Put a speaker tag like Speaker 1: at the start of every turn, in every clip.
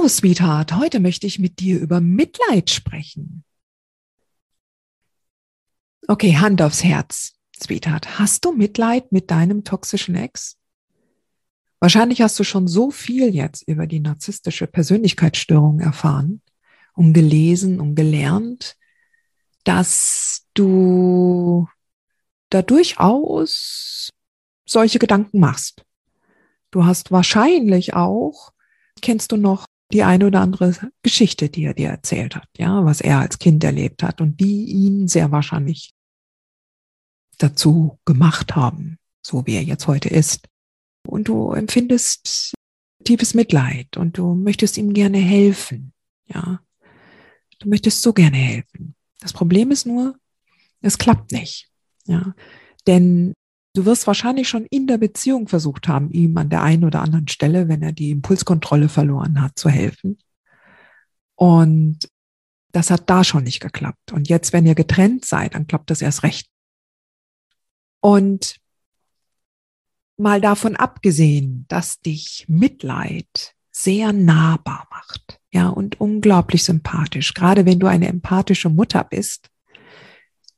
Speaker 1: So, Sweetheart, heute möchte ich mit dir über Mitleid sprechen. Okay, Hand aufs Herz, Sweetheart. Hast du Mitleid mit deinem toxischen Ex? Wahrscheinlich hast du schon so viel jetzt über die narzisstische Persönlichkeitsstörung erfahren und gelesen und gelernt, dass du da durchaus solche Gedanken machst. Du hast wahrscheinlich auch, kennst du noch die eine oder andere Geschichte, die er dir erzählt hat, ja, was er als Kind erlebt hat und die ihn sehr wahrscheinlich dazu gemacht haben, so wie er jetzt heute ist. Und du empfindest tiefes Mitleid und du möchtest ihm gerne helfen, ja. Du möchtest so gerne helfen. Das Problem ist nur, es klappt nicht, ja. Denn Du wirst wahrscheinlich schon in der Beziehung versucht haben, ihm an der einen oder anderen Stelle, wenn er die Impulskontrolle verloren hat, zu helfen. Und das hat da schon nicht geklappt. Und jetzt, wenn ihr getrennt seid, dann klappt das erst recht. Und mal davon abgesehen, dass dich Mitleid sehr nahbar macht, ja, und unglaublich sympathisch. Gerade wenn du eine empathische Mutter bist,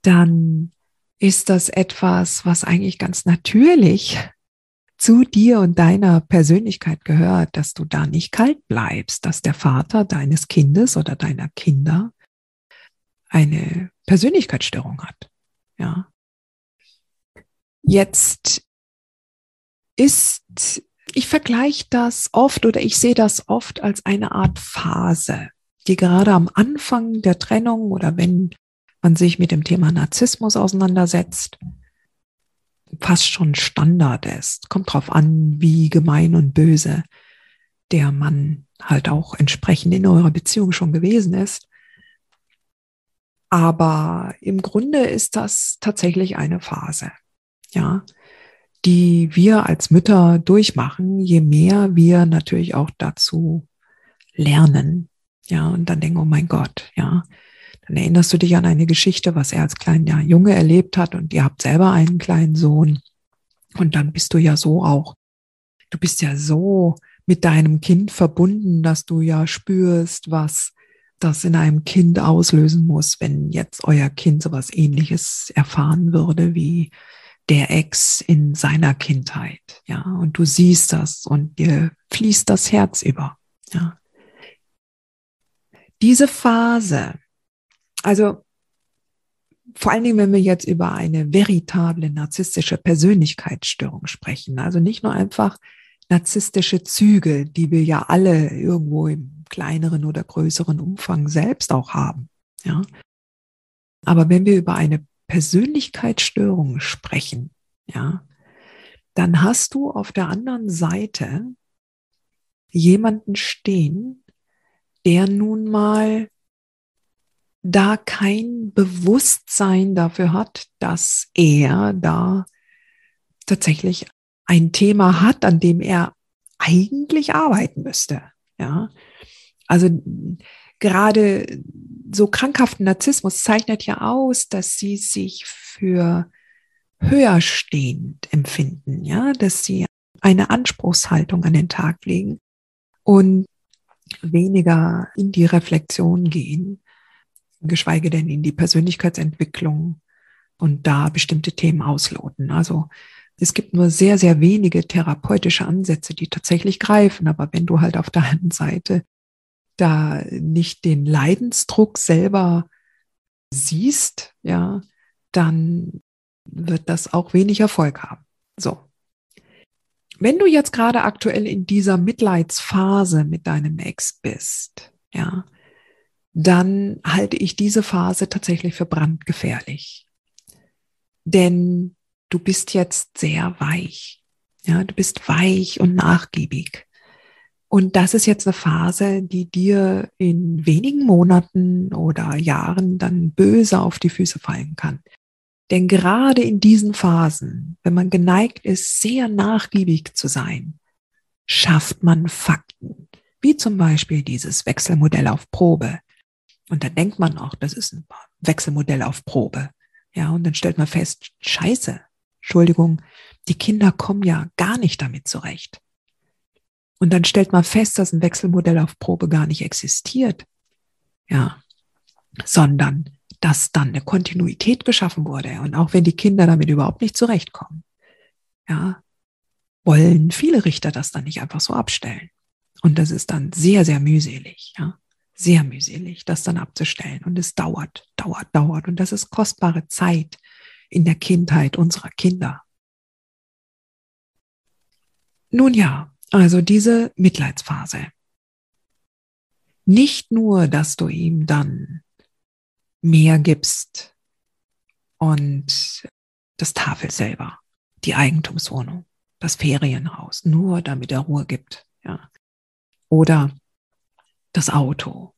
Speaker 1: dann ist das etwas, was eigentlich ganz natürlich zu dir und deiner Persönlichkeit gehört, dass du da nicht kalt bleibst, dass der Vater deines Kindes oder deiner Kinder eine Persönlichkeitsstörung hat. Ja. Jetzt ist, ich vergleiche das oft oder ich sehe das oft als eine Art Phase, die gerade am Anfang der Trennung oder wenn man sich mit dem Thema Narzissmus auseinandersetzt, fast schon Standard ist. Kommt drauf an, wie gemein und böse der Mann halt auch entsprechend in eurer Beziehung schon gewesen ist. Aber im Grunde ist das tatsächlich eine Phase, ja, die wir als Mütter durchmachen, je mehr wir natürlich auch dazu lernen. Ja, und dann denken, oh mein Gott, ja, dann erinnerst du dich an eine Geschichte, was er als kleiner Junge erlebt hat und ihr habt selber einen kleinen Sohn. Und dann bist du ja so auch, du bist ja so mit deinem Kind verbunden, dass du ja spürst, was das in einem Kind auslösen muss, wenn jetzt euer Kind sowas ähnliches erfahren würde wie der Ex in seiner Kindheit. Ja, und du siehst das und dir fließt das Herz über. Ja. Diese Phase, also vor allen Dingen, wenn wir jetzt über eine veritable narzisstische Persönlichkeitsstörung sprechen, also nicht nur einfach narzisstische Züge, die wir ja alle irgendwo im kleineren oder größeren Umfang selbst auch haben, ja. Aber wenn wir über eine Persönlichkeitsstörung sprechen, ja, dann hast du auf der anderen Seite jemanden stehen, der nun mal da kein Bewusstsein dafür hat, dass er da tatsächlich ein Thema hat, an dem er eigentlich arbeiten müsste. Ja, also gerade so krankhaften Narzissmus zeichnet ja aus, dass sie sich für höherstehend empfinden, ja, dass sie eine Anspruchshaltung an den Tag legen und weniger in die Reflexion gehen geschweige denn in die Persönlichkeitsentwicklung und da bestimmte Themen ausloten. Also es gibt nur sehr, sehr wenige therapeutische Ansätze, die tatsächlich greifen. Aber wenn du halt auf der einen Seite da nicht den Leidensdruck selber siehst, ja, dann wird das auch wenig Erfolg haben. So. wenn du jetzt gerade aktuell in dieser Mitleidsphase mit deinem Ex bist, ja, dann halte ich diese Phase tatsächlich für brandgefährlich. Denn du bist jetzt sehr weich. Ja, du bist weich und nachgiebig. Und das ist jetzt eine Phase, die dir in wenigen Monaten oder Jahren dann böse auf die Füße fallen kann. Denn gerade in diesen Phasen, wenn man geneigt ist, sehr nachgiebig zu sein, schafft man Fakten, wie zum Beispiel dieses Wechselmodell auf Probe. Und da denkt man auch, das ist ein Wechselmodell auf Probe. Ja, und dann stellt man fest, scheiße, Entschuldigung, die Kinder kommen ja gar nicht damit zurecht. Und dann stellt man fest, dass ein Wechselmodell auf Probe gar nicht existiert. Ja, sondern dass dann eine Kontinuität geschaffen wurde. Und auch wenn die Kinder damit überhaupt nicht zurechtkommen, ja, wollen viele Richter das dann nicht einfach so abstellen. Und das ist dann sehr, sehr mühselig, ja, sehr mühselig, das dann abzustellen. Und es dauert, dauert, dauert. Und das ist kostbare Zeit in der Kindheit unserer Kinder. Nun ja, also diese Mitleidsphase. Nicht nur, dass du ihm dann mehr gibst und das Tafel selber, die Eigentumswohnung, das Ferienhaus, nur damit er Ruhe gibt, ja. Oder das Auto,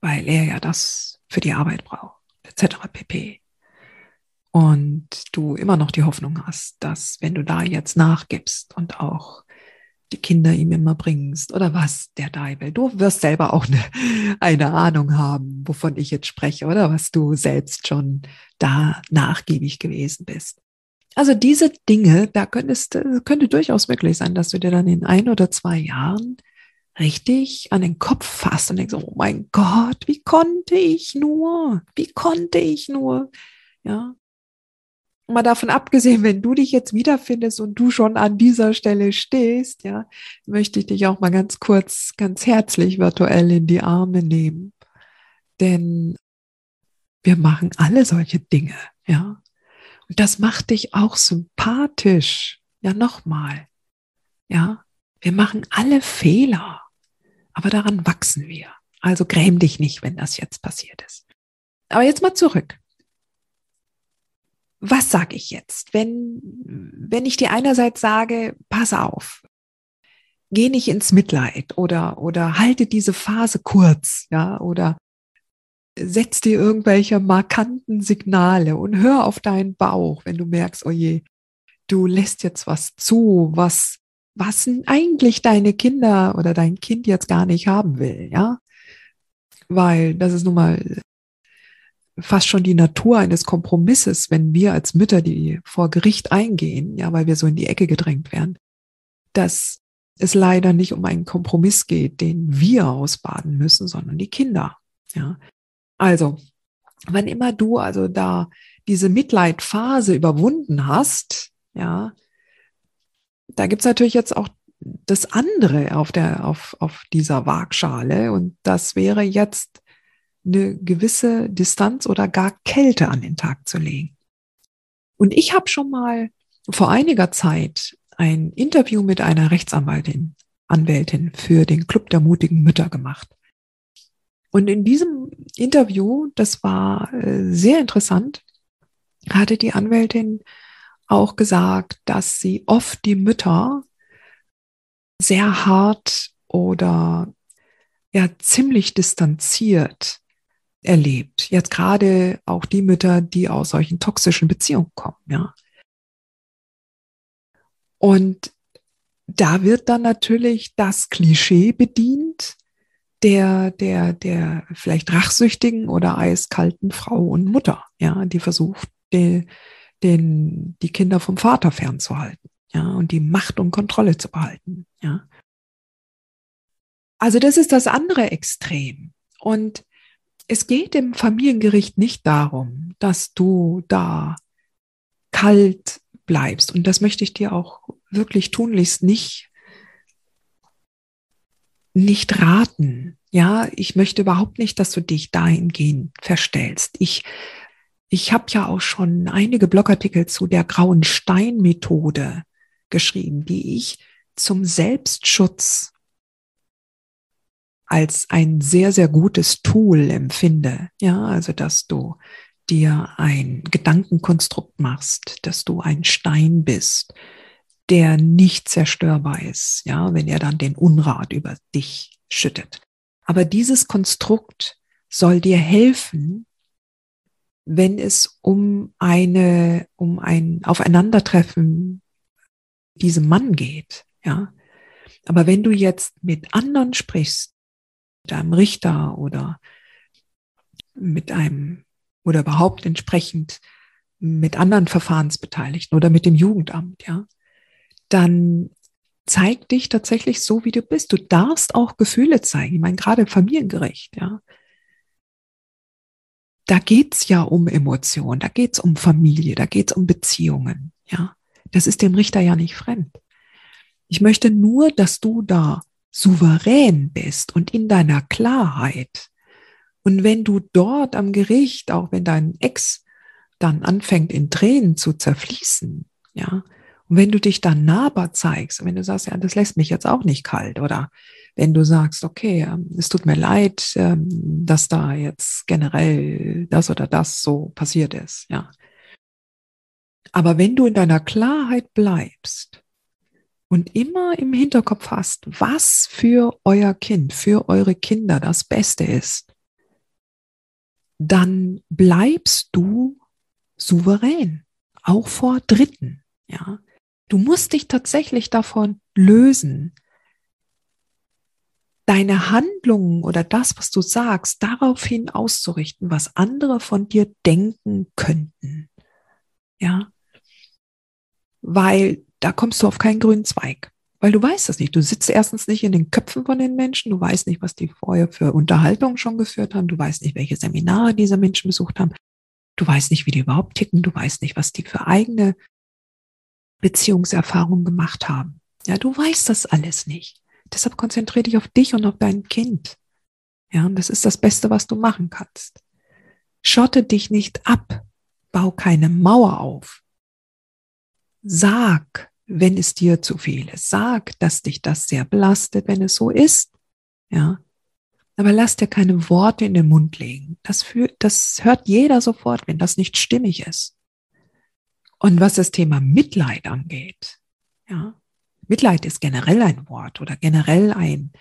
Speaker 1: weil er ja das für die Arbeit braucht, etc. pp. Und du immer noch die Hoffnung hast, dass wenn du da jetzt nachgibst und auch die Kinder ihm immer bringst oder was der Deibel. Du wirst selber auch eine, eine Ahnung haben, wovon ich jetzt spreche oder was du selbst schon da nachgiebig gewesen bist. Also diese Dinge, da könntest, könnte durchaus möglich sein, dass du dir dann in ein oder zwei Jahren richtig an den Kopf fasst und denkst, oh mein Gott, wie konnte ich nur? Wie konnte ich nur? Ja, mal davon abgesehen, wenn du dich jetzt wiederfindest und du schon an dieser Stelle stehst, ja, möchte ich dich auch mal ganz kurz, ganz herzlich virtuell in die Arme nehmen. Denn wir machen alle solche Dinge, ja. Und das macht dich auch sympathisch. Ja, nochmal. Ja, wir machen alle Fehler, aber daran wachsen wir. Also gräm dich nicht, wenn das jetzt passiert ist. Aber jetzt mal zurück was sage ich jetzt, wenn, wenn ich dir einerseits sage, pass auf, geh nicht ins Mitleid oder, oder halte diese Phase kurz, ja, oder setz dir irgendwelche markanten Signale und hör auf deinen Bauch, wenn du merkst, oh je, du lässt jetzt was zu, was, was eigentlich deine Kinder oder dein Kind jetzt gar nicht haben will, ja. Weil das ist nun mal fast schon die Natur eines Kompromisses, wenn wir als Mütter, die vor Gericht eingehen, ja, weil wir so in die Ecke gedrängt werden, dass es leider nicht um einen Kompromiss geht, den wir ausbaden müssen, sondern die Kinder, ja. Also, wann immer du also da diese Mitleidphase überwunden hast, ja, da gibt's natürlich jetzt auch das andere auf der, auf, auf dieser Waagschale und das wäre jetzt eine gewisse Distanz oder gar Kälte an den Tag zu legen. Und ich habe schon mal vor einiger Zeit ein Interview mit einer Rechtsanwaltin, Anwältin für den Club der mutigen Mütter gemacht. Und in diesem Interview, das war äh, sehr interessant, hatte die Anwältin auch gesagt, dass sie oft die Mütter sehr hart oder ja ziemlich distanziert erlebt. Jetzt gerade auch die Mütter, die aus solchen toxischen Beziehungen kommen, ja. Und da wird dann natürlich das Klischee bedient der, der, der vielleicht rachsüchtigen oder eiskalten Frau und Mutter, ja, die versucht, den, den, die Kinder vom Vater fernzuhalten, ja, und die Macht und Kontrolle zu behalten, ja. Also das ist das andere Extrem. Und es geht im Familiengericht nicht darum, dass du da kalt bleibst. Und das möchte ich dir auch wirklich tunlichst nicht, nicht raten. Ja, ich möchte überhaupt nicht, dass du dich dahingehend verstellst. Ich, ich habe ja auch schon einige Blogartikel zu der grauen Stein-Methode geschrieben, die ich zum Selbstschutz als ein sehr, sehr gutes Tool empfinde. Ja, also dass du dir ein Gedankenkonstrukt machst, dass du ein Stein bist, der nicht zerstörbar ist, ja, wenn er dann den Unrat über dich schüttet. Aber dieses Konstrukt soll dir helfen, wenn es um eine, um ein Aufeinandertreffen diesem Mann geht, ja. Aber wenn du jetzt mit anderen sprichst, mit einem Richter oder mit einem oder überhaupt entsprechend mit anderen Verfahrensbeteiligten oder mit dem Jugendamt, ja, dann zeig dich tatsächlich so, wie du bist. Du darfst auch Gefühle zeigen. Ich meine, gerade Familiengericht, ja. Da geht's ja um Emotionen, da geht's um Familie, da geht's um Beziehungen, ja. Das ist dem Richter ja nicht fremd. Ich möchte nur, dass du da souverän bist und in deiner Klarheit. Und wenn du dort am Gericht, auch wenn dein Ex dann anfängt in Tränen zu zerfließen, ja, und wenn du dich dann nahbar zeigst, wenn du sagst, ja, das lässt mich jetzt auch nicht kalt, oder wenn du sagst, okay, ähm, es tut mir leid, ähm, dass da jetzt generell das oder das so passiert ist, ja. Aber wenn du in deiner Klarheit bleibst und immer im Hinterkopf hast, was für euer Kind, für eure Kinder das Beste ist, dann bleibst du souverän, auch vor Dritten, ja. Du musst dich tatsächlich davon lösen, deine Handlungen oder das, was du sagst, daraufhin auszurichten, was andere von dir denken könnten. Ja. Weil da kommst du auf keinen grünen Zweig. Weil du weißt das nicht. Du sitzt erstens nicht in den Köpfen von den Menschen. Du weißt nicht, was die vorher für Unterhaltungen schon geführt haben. Du weißt nicht, welche Seminare diese Menschen besucht haben. Du weißt nicht, wie die überhaupt ticken. Du weißt nicht, was die für eigene Beziehungserfahrungen gemacht haben. Ja, du weißt das alles nicht. Deshalb konzentriere dich auf dich und auf dein Kind. Ja, und das ist das Beste, was du machen kannst. Schotte dich nicht ab. Bau keine Mauer auf. Sag, wenn es dir zu viel ist. Sag, dass dich das sehr belastet, wenn es so ist. Ja. Aber lass dir keine Worte in den Mund legen. Das, für, das hört jeder sofort, wenn das nicht stimmig ist. Und was das Thema Mitleid angeht, ja, Mitleid ist generell ein Wort oder generell ein,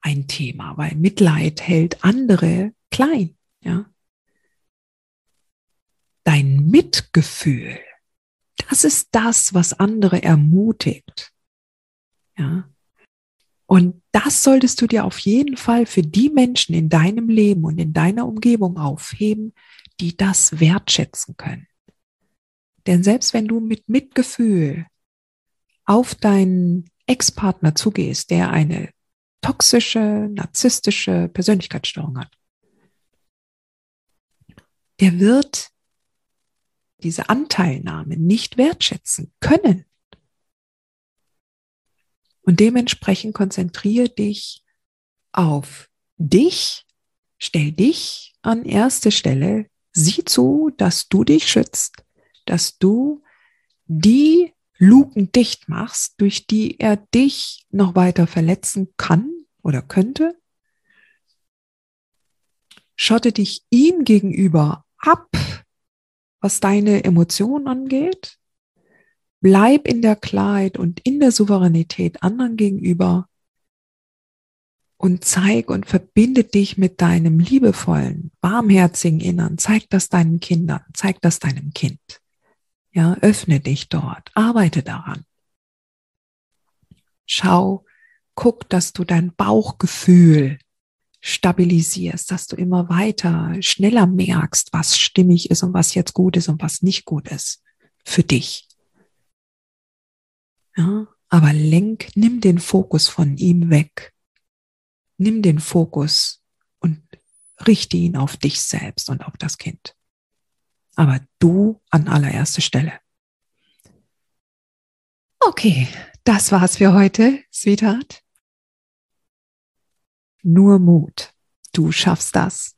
Speaker 1: ein Thema, weil Mitleid hält andere klein, ja. Dein Mitgefühl, das ist das, was andere ermutigt, ja. Und das solltest du dir auf jeden Fall für die Menschen in deinem Leben und in deiner Umgebung aufheben, die das wertschätzen können. Denn selbst wenn du mit Mitgefühl auf deinen Ex-Partner zugehst, der eine toxische, narzisstische Persönlichkeitsstörung hat, der wird diese Anteilnahme nicht wertschätzen können. Und dementsprechend konzentriere dich auf dich, stell dich an erste Stelle, sieh zu, dass du dich schützt, dass du die Luken dicht machst, durch die er dich noch weiter verletzen kann oder könnte. Schotte dich ihm gegenüber ab, was deine Emotionen angeht. Bleib in der Klarheit und in der Souveränität anderen gegenüber und zeig und verbinde dich mit deinem liebevollen, warmherzigen Innern. Zeig das deinen Kindern, zeig das deinem Kind. Ja, öffne dich dort, arbeite daran. Schau, guck, dass du dein Bauchgefühl stabilisierst, dass du immer weiter, schneller merkst, was stimmig ist und was jetzt gut ist und was nicht gut ist für dich. Ja, aber lenk, nimm den Fokus von ihm weg. Nimm den Fokus und richte ihn auf dich selbst und auf das Kind aber du an allererster Stelle. Okay, das war's für heute, Sweetheart. Nur Mut. Du schaffst das.